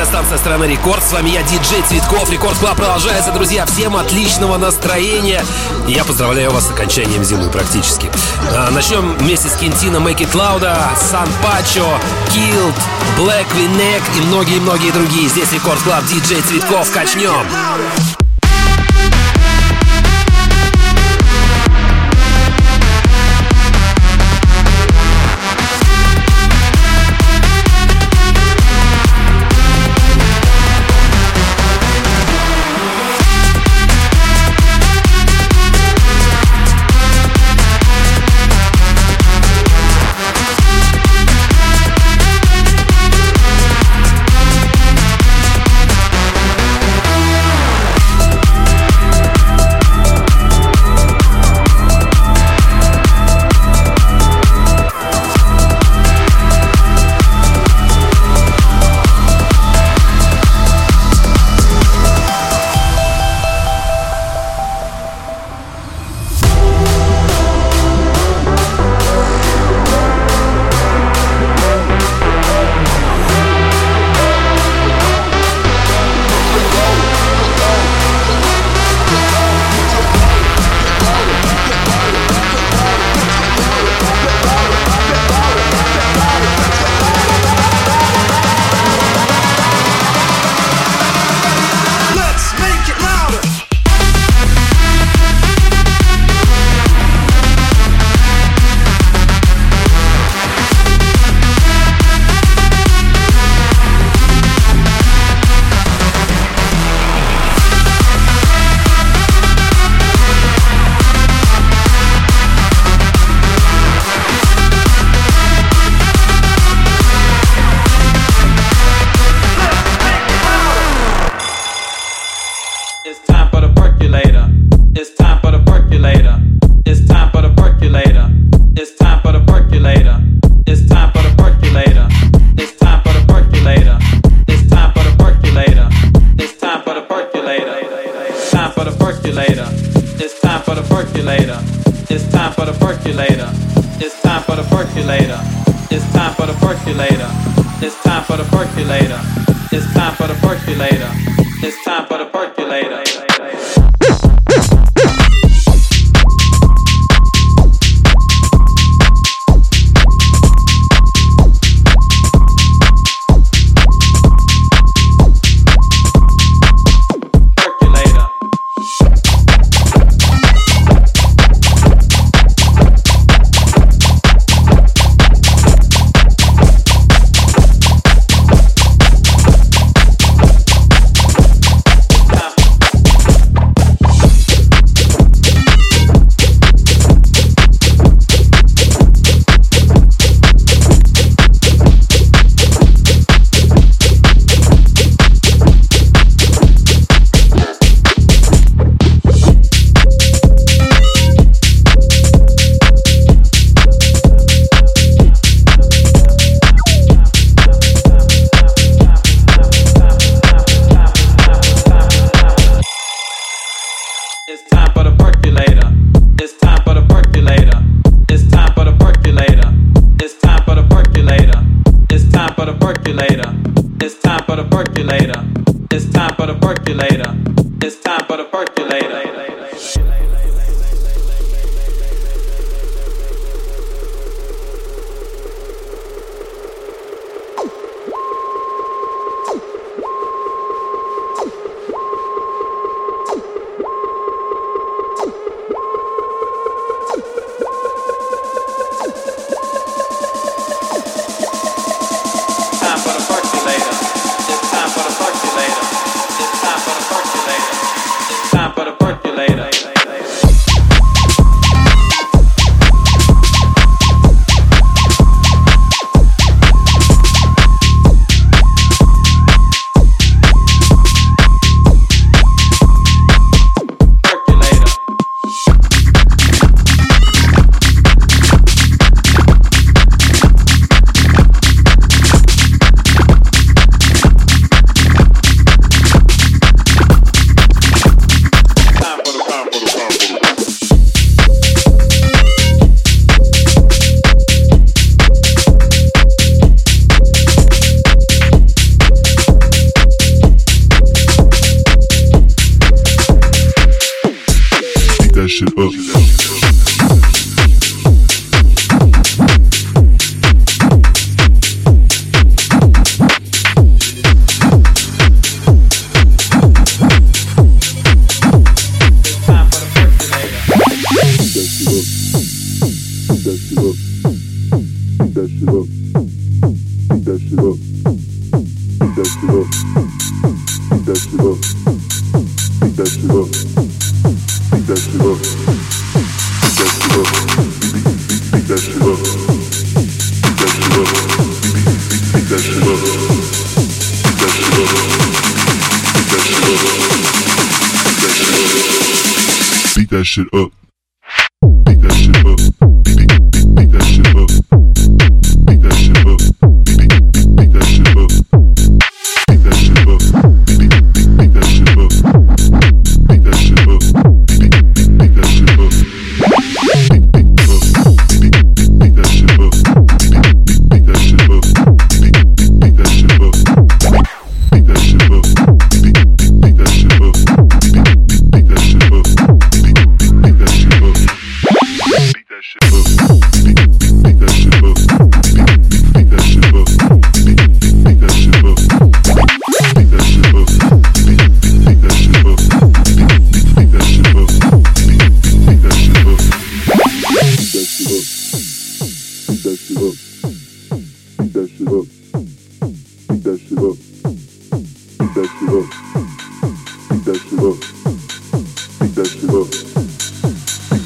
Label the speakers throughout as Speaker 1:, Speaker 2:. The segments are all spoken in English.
Speaker 1: Радиостанция «Страна Рекорд». С вами я, диджей Цветков. Рекорд Клаб продолжается, друзья. Всем отличного настроения. Я поздравляю вас с окончанием зимы практически. А, начнем вместе с Кентино Make It Сан Пачо, Killed, Black V-Neck и многие-многие другие. Здесь Рекорд Клаб, диджей Цветков. Качнем.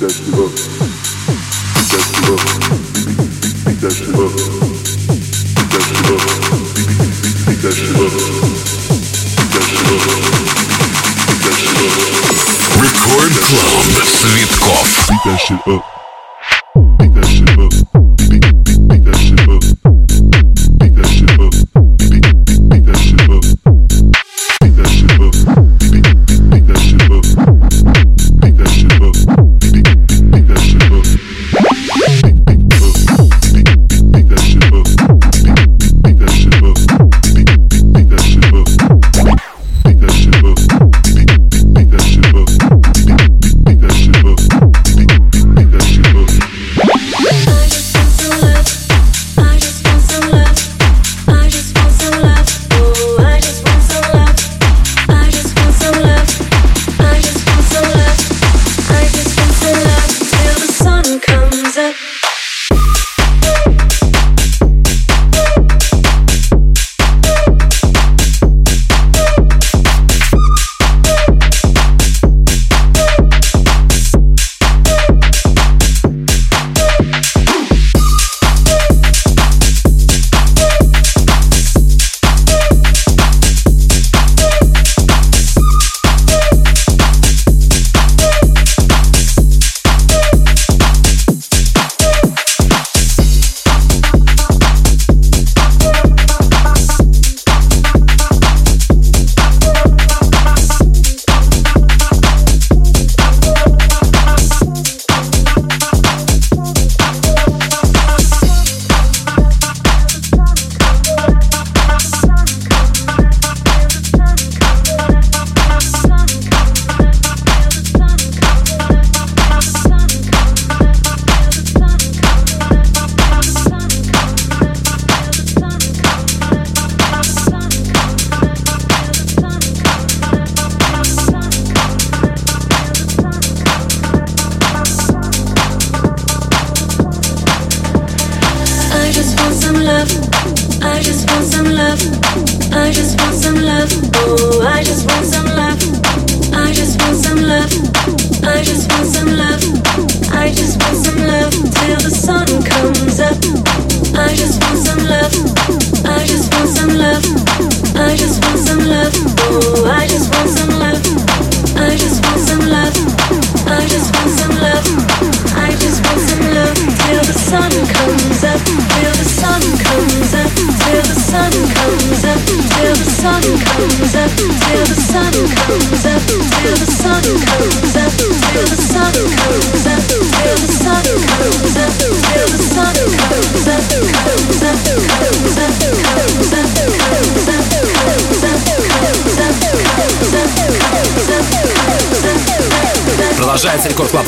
Speaker 2: Record Club Svitkov.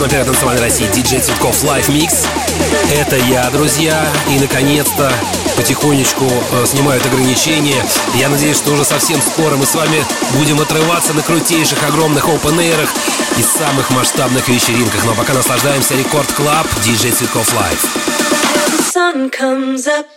Speaker 2: На первой танцевальной России. Диджей Цветков Live Mix. Это я, друзья. И, наконец-то, потихонечку э, снимают ограничения. Я надеюсь, что уже совсем скоро мы с вами будем отрываться на крутейших, огромных опен-эйрах и самых масштабных вечеринках. Но пока наслаждаемся
Speaker 3: Рекорд Клаб.
Speaker 4: Диджей Цветков Live. sun comes up.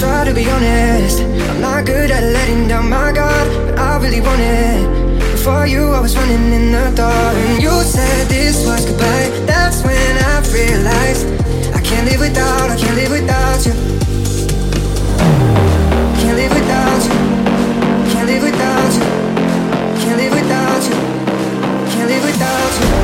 Speaker 4: try to be honest. I'm not good at letting down my guard, but I really want it. Before you, I was running in the dark. And you said this was goodbye. That's when I realized I can't live without, I
Speaker 5: can't live without you. Can't live without you. Can't live without you. Can't live without you. Can't live
Speaker 6: without
Speaker 7: you.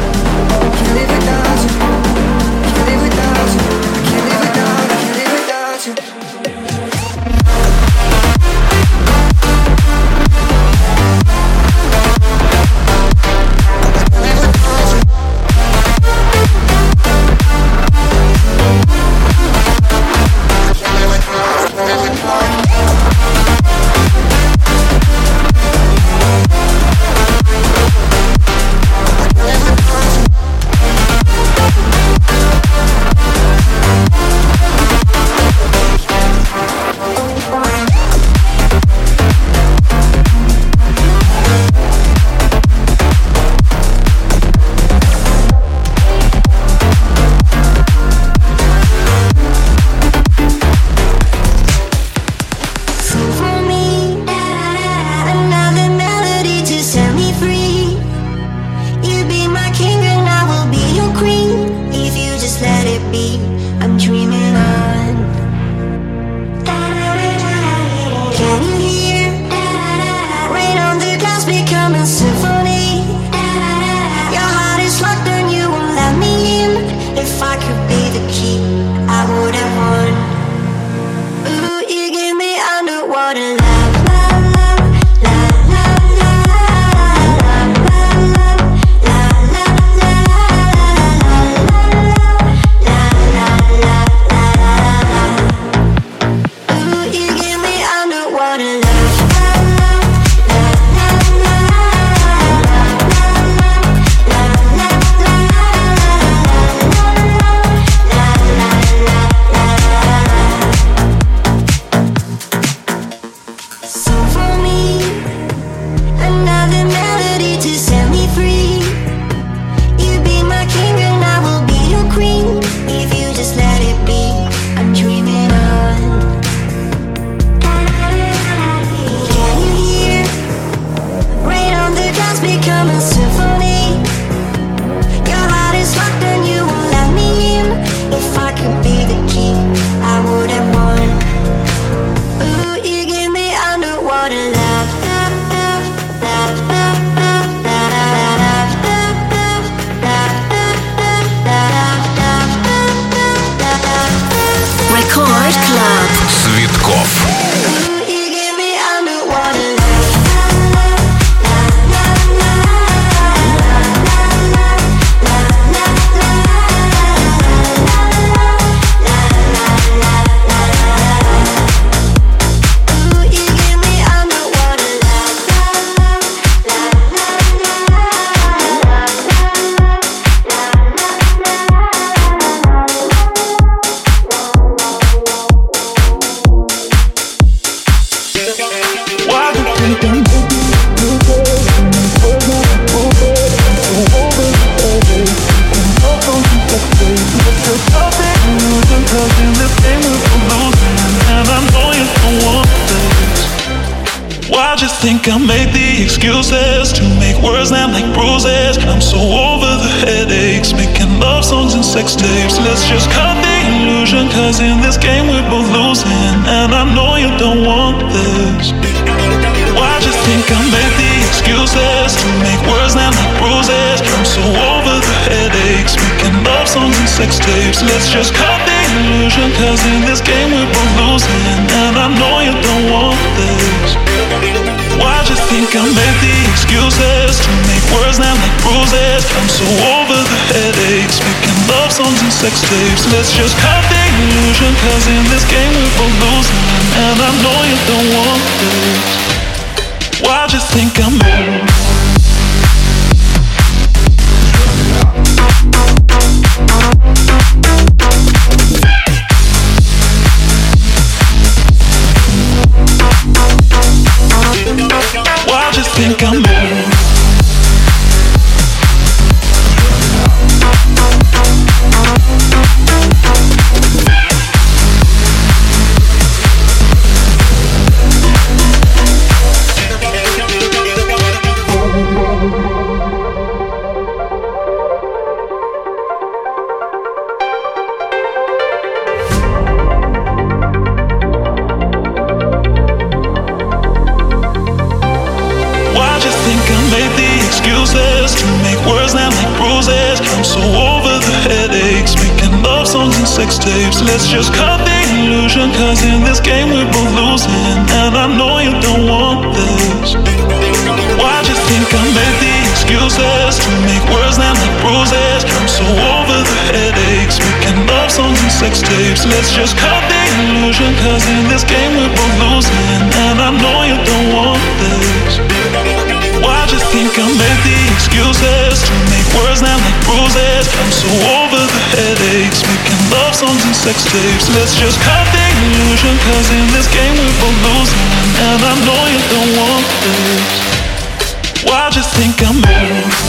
Speaker 8: Think I made the excuses to make words land like bruises. I'm so over the headaches, making love songs and sex tapes. Let's just cut the illusion, cause in this game we're both losing. And I know you don't want this. Why just think I made the excuses to make words land like bruises? I'm so over headaches, making love songs and sex tapes. Let's just cut the illusion, cause in this game we're both losing. And I know you don't want this. Why'd you think I made the excuses to make words land like bruises? I'm so over the headaches, making love songs and sex tapes. Let's just cut the illusion, cause in this game we're both losing. And I know you don't want this. Why'd you think I Let's just cut the illusion, cause in this game we're both losing. And I know you don't want this. Why'd you think I made the excuses to make words land like bruises? I'm so over the headaches, making love songs and sex tapes. Let's just cut the illusion, cause in this game we're both losing. And I know you don't want this. Why'd you think I made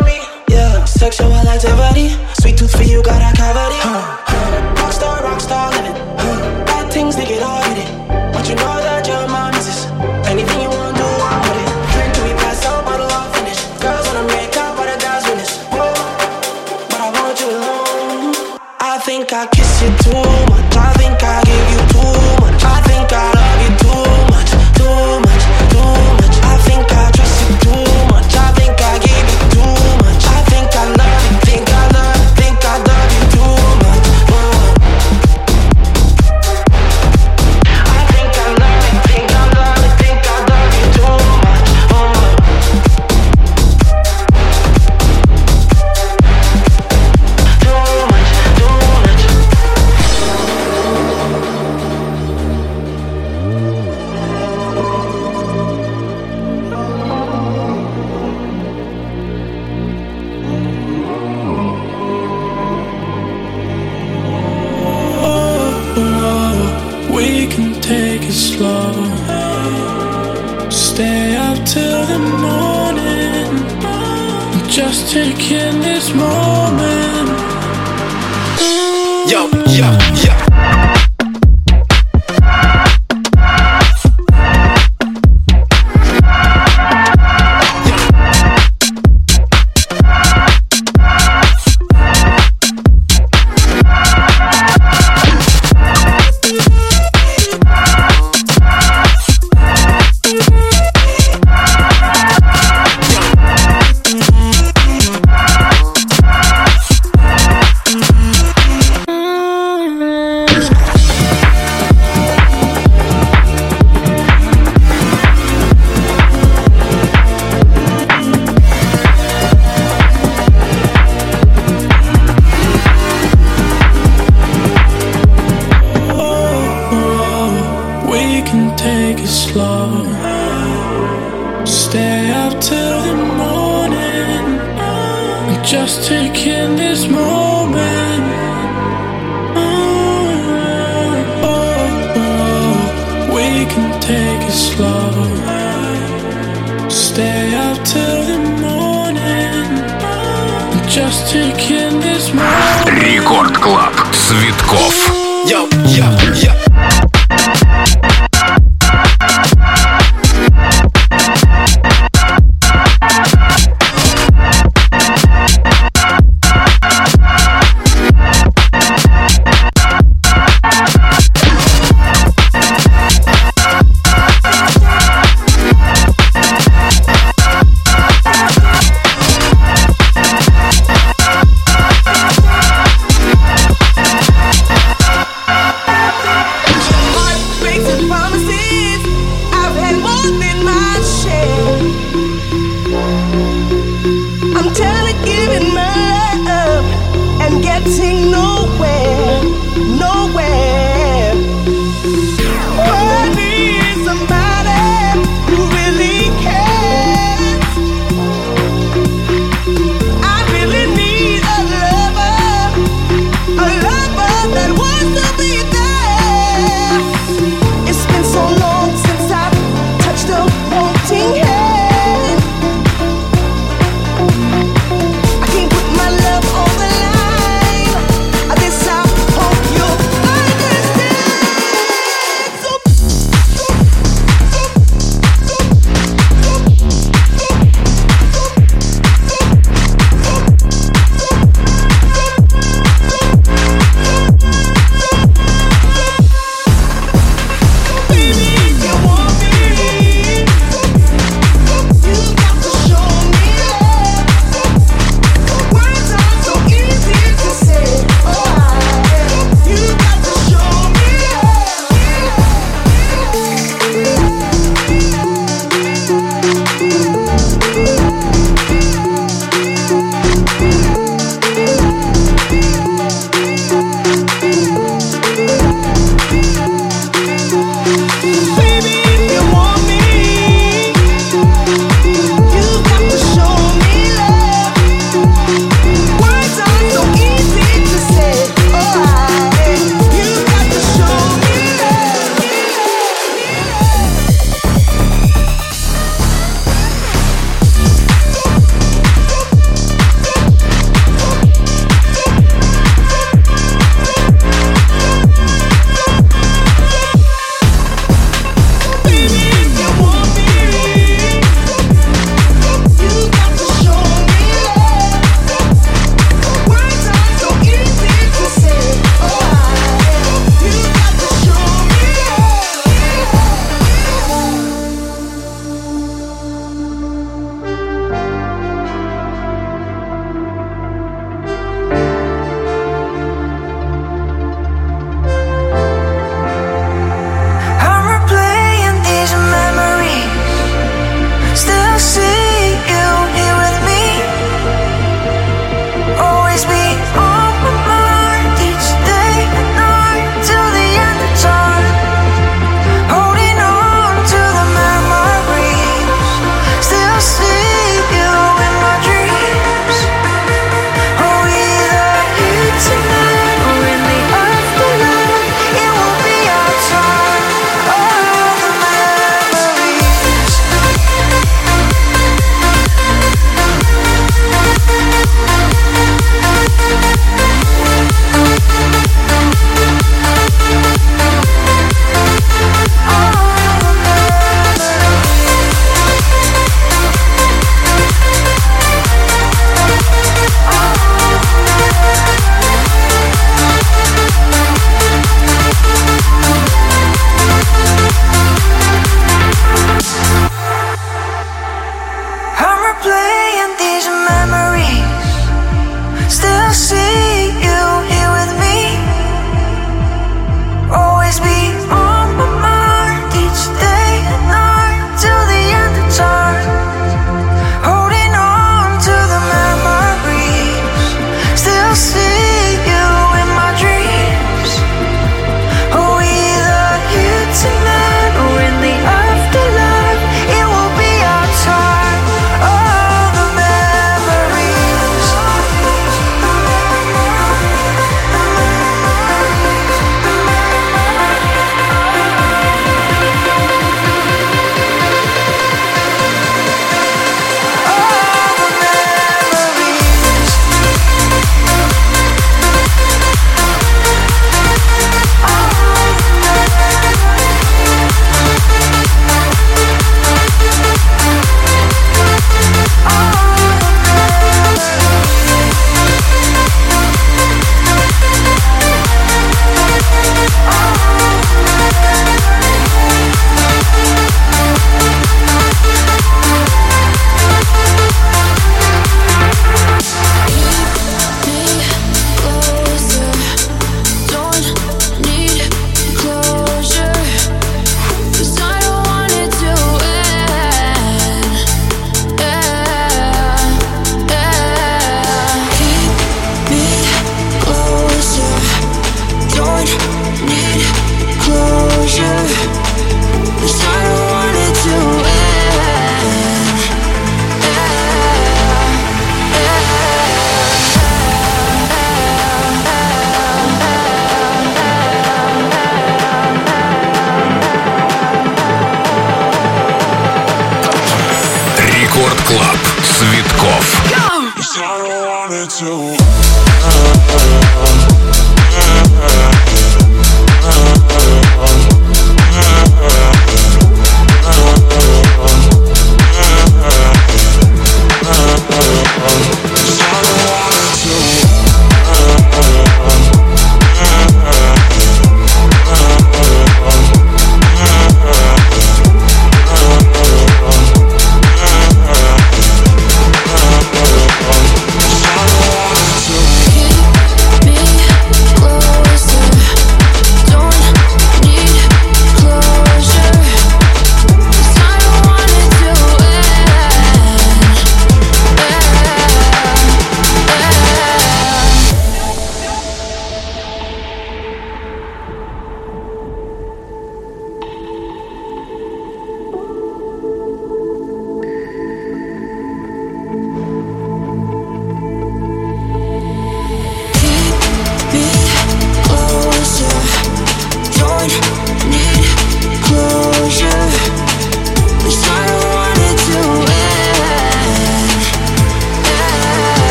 Speaker 8: I think I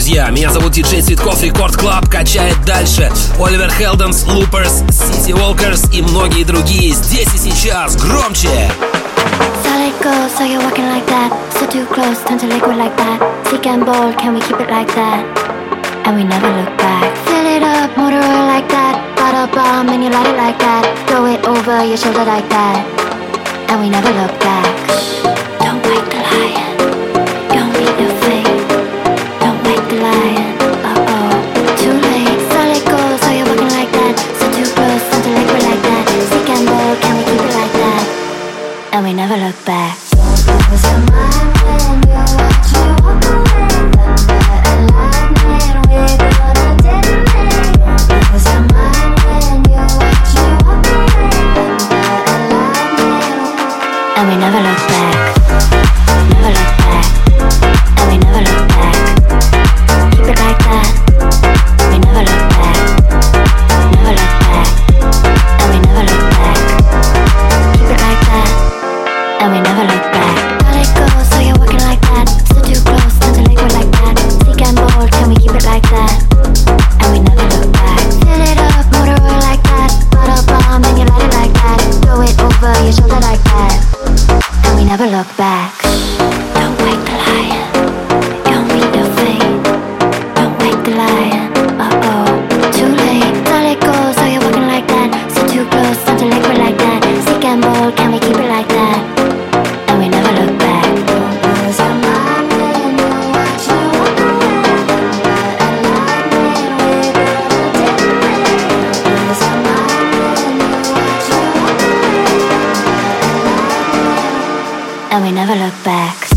Speaker 7: друзья. Меня зовут
Speaker 1: Диджей Цветков, Рекорд Клаб качает дальше. Оливер Хелденс, Луперс, Сити Уолкерс и многие другие здесь и сейчас. Громче!
Speaker 9: Solid gold, so you're walking like that So too close, turn to liquid like that Sick and bold, can we keep it like that? And we never look back Fill it up, motor oil like that Got a bomb and you light it like that Throw it over your shoulder like that And we never look back Don't like the lion we never look back.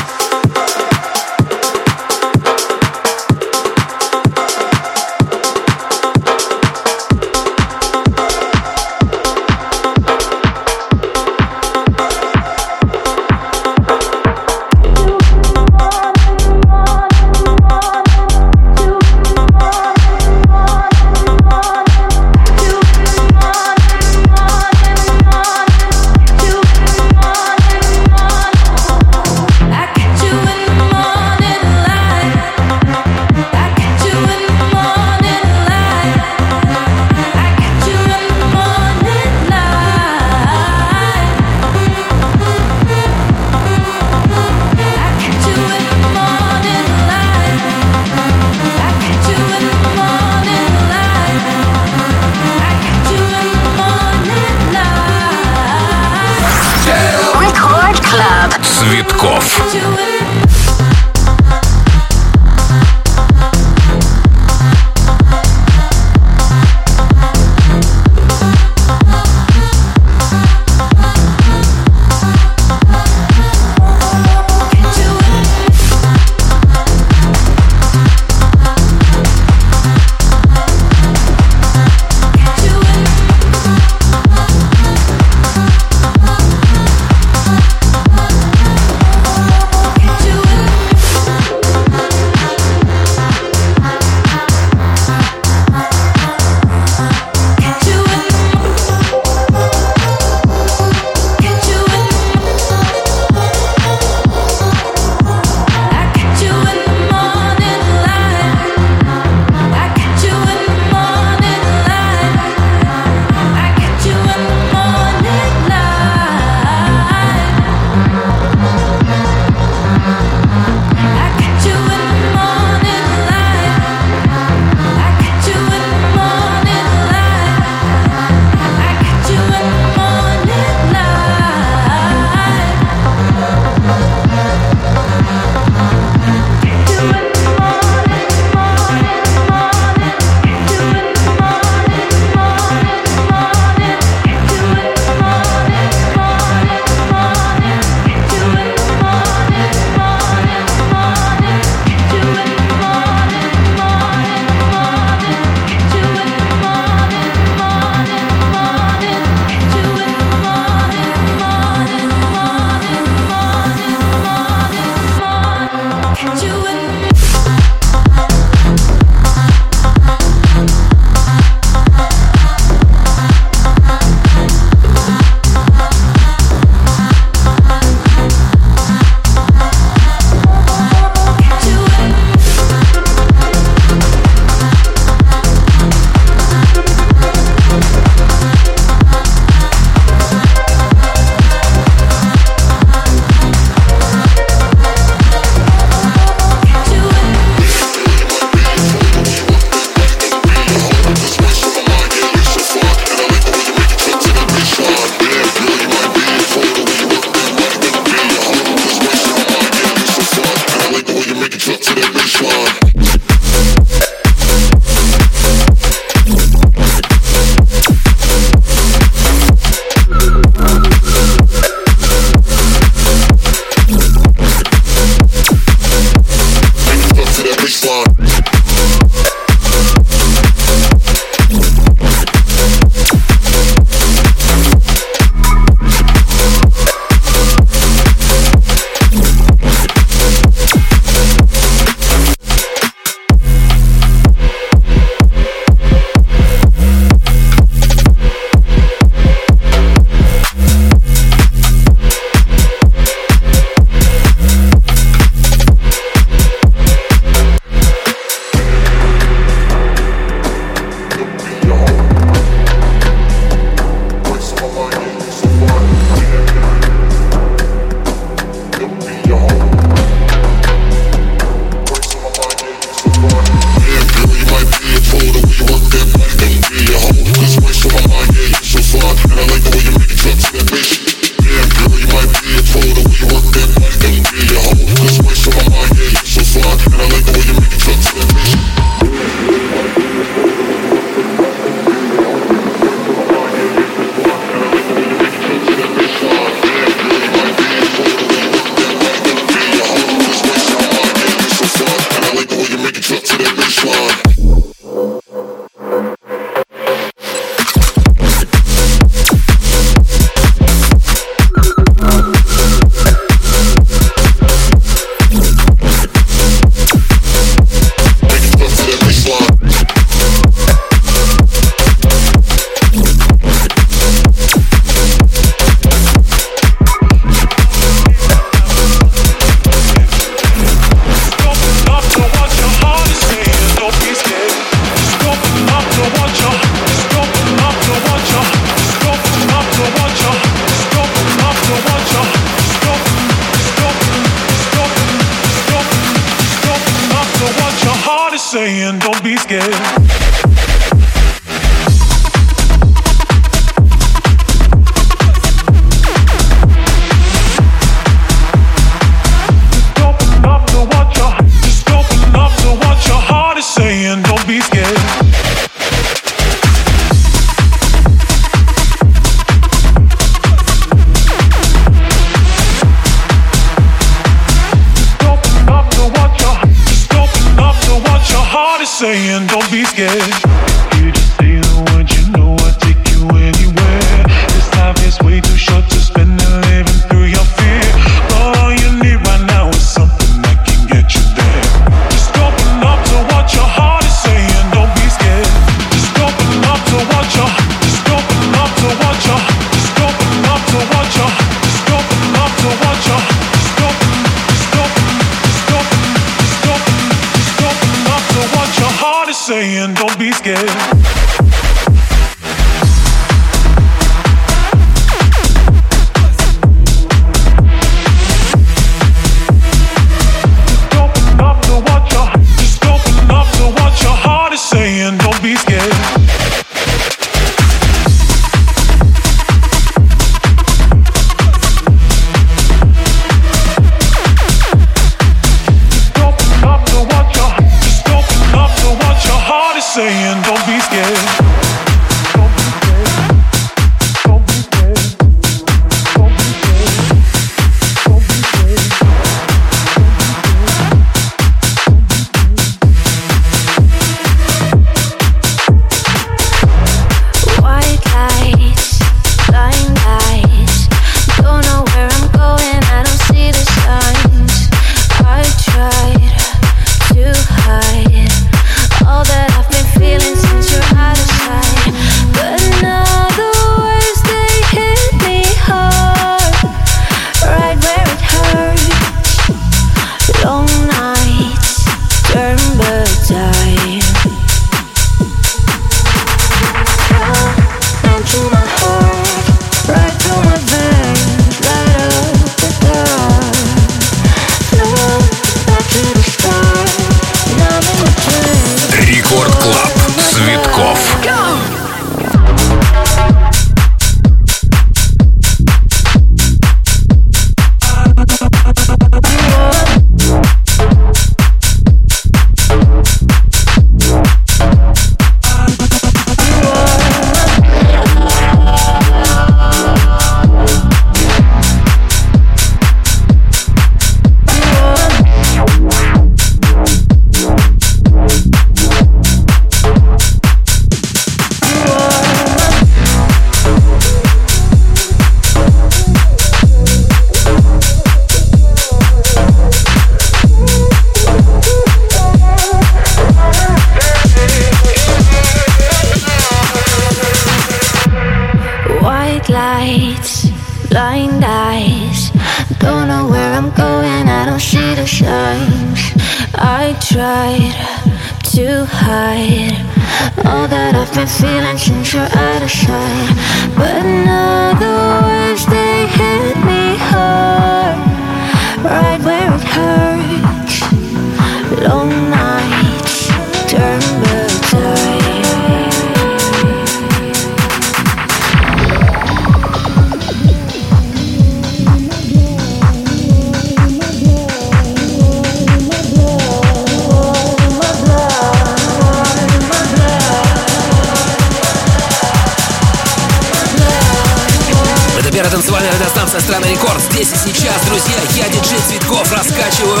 Speaker 9: Это танцевальная радиостанция «Страна Рекорд». Здесь и сейчас, друзья, я, диджей Цветков, раскачиваю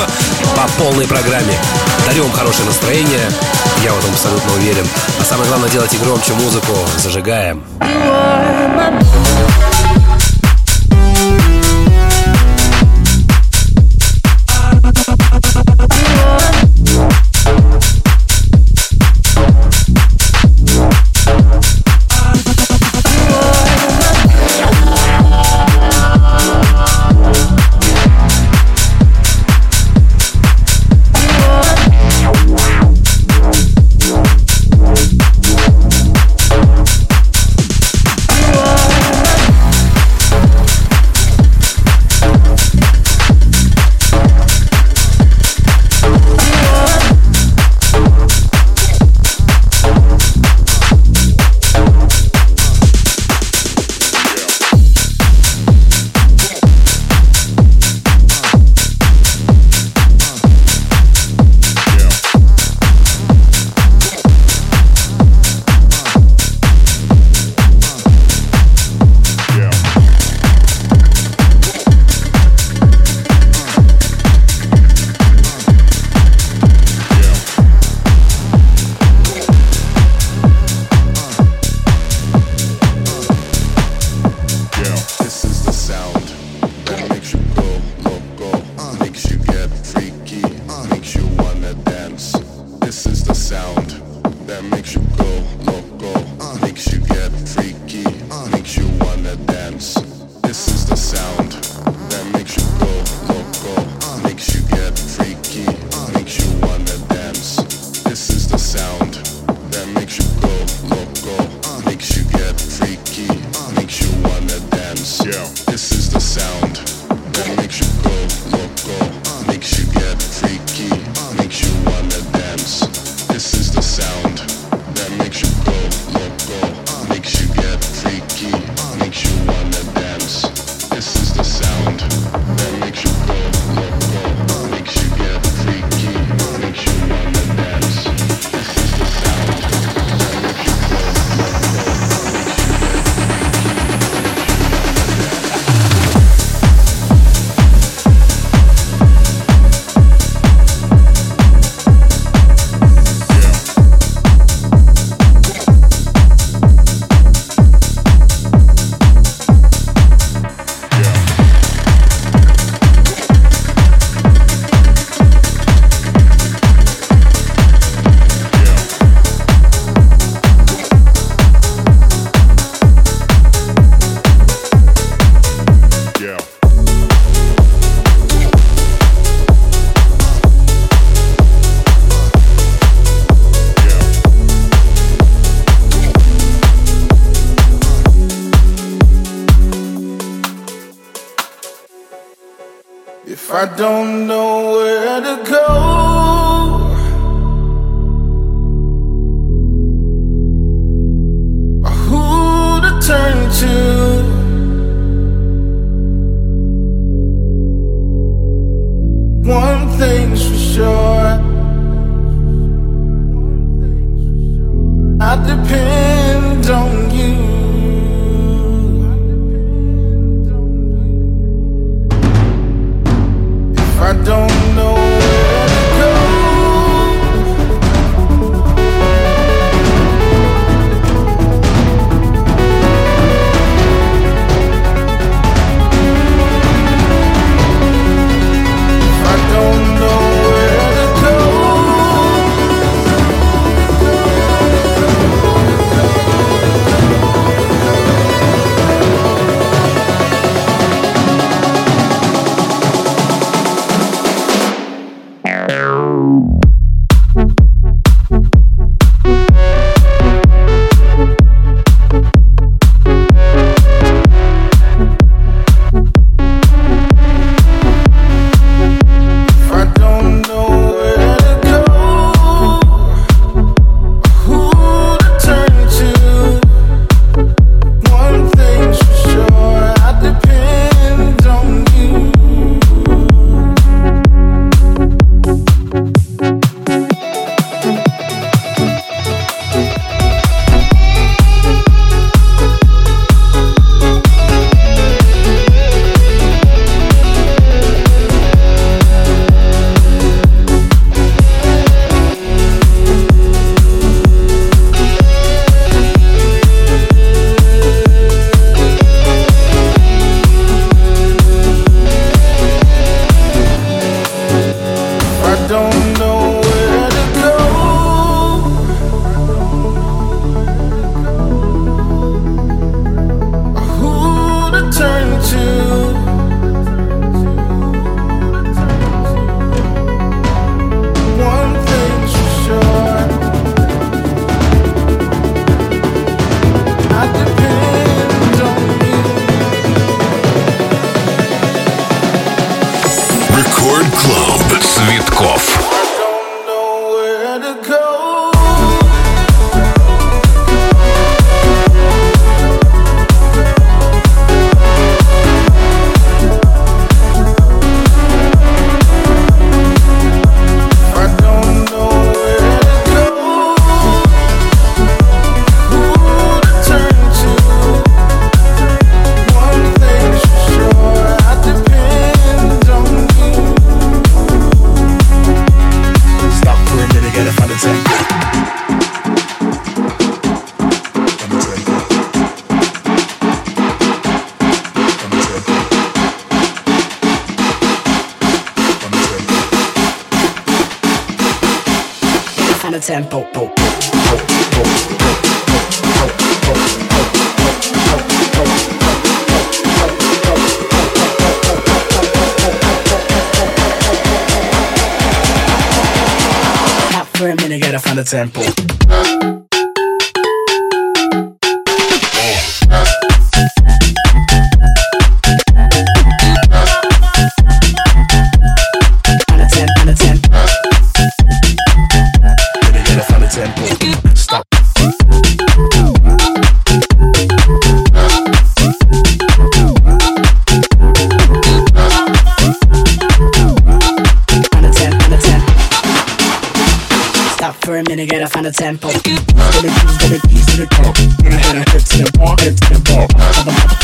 Speaker 9: по полной
Speaker 10: программе.
Speaker 11: Дарю вам хорошее настроение, я в этом абсолютно уверен. А самое главное,
Speaker 2: делайте громче музыку, зажигаем.
Speaker 10: You
Speaker 12: are
Speaker 13: my... off. Tempo.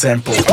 Speaker 12: tempo.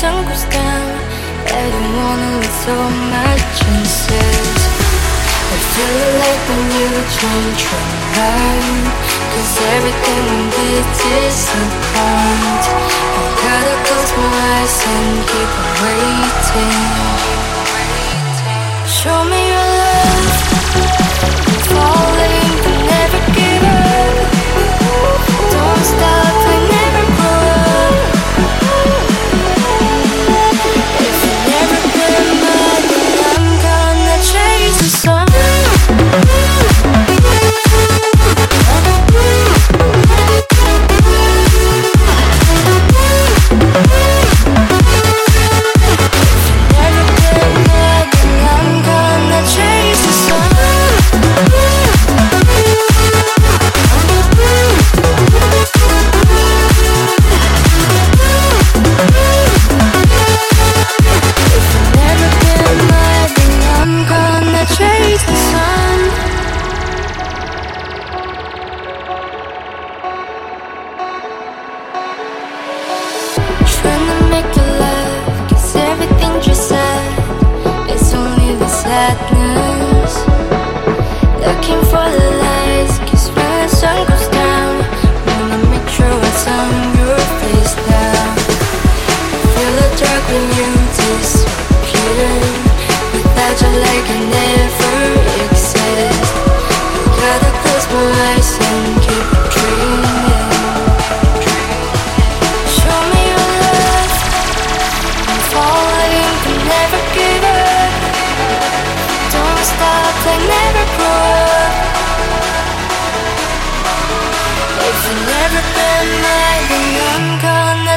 Speaker 2: sun goes down I don't wanna miss all my chances I feel like the new dream from mine Cause everything will be disappointed. I gotta close my eyes and keep waiting. Show me your love.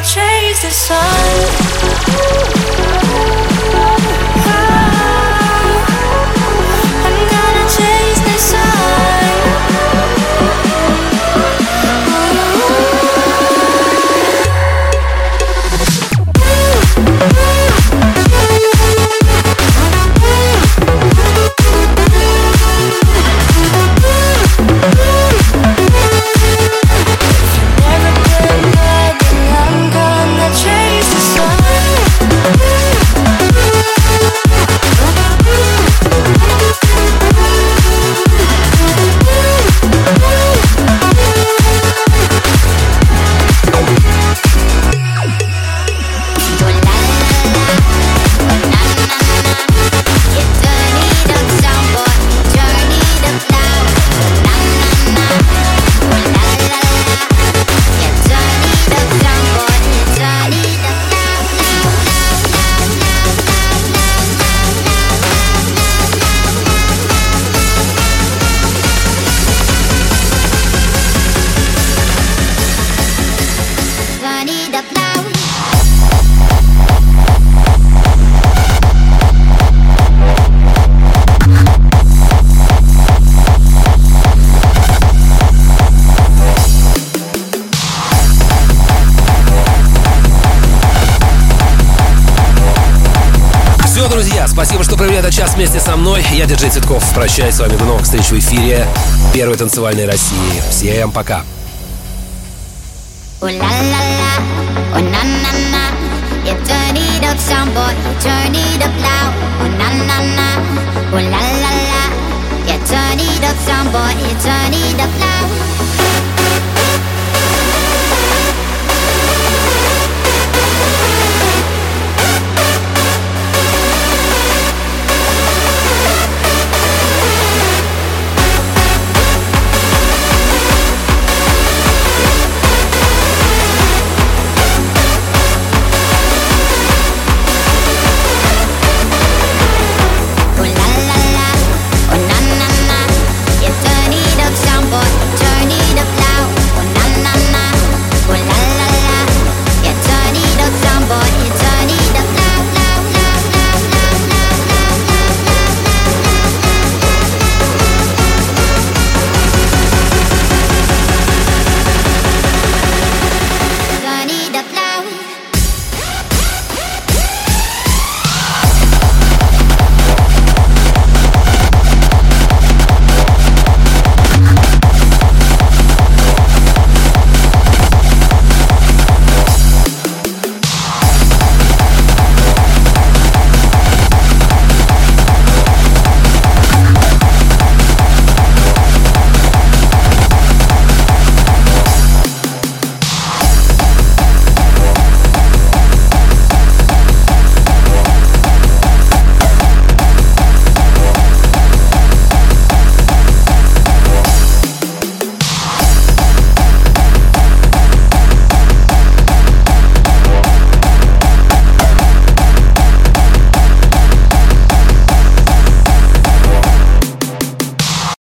Speaker 2: chase the sun.
Speaker 1: я, диджей Цветков, прощаюсь с вами до новых встреч в эфире Первой танцевальной России. Всем пока.
Speaker 9: Turn it up, sound boy, turn it up loud.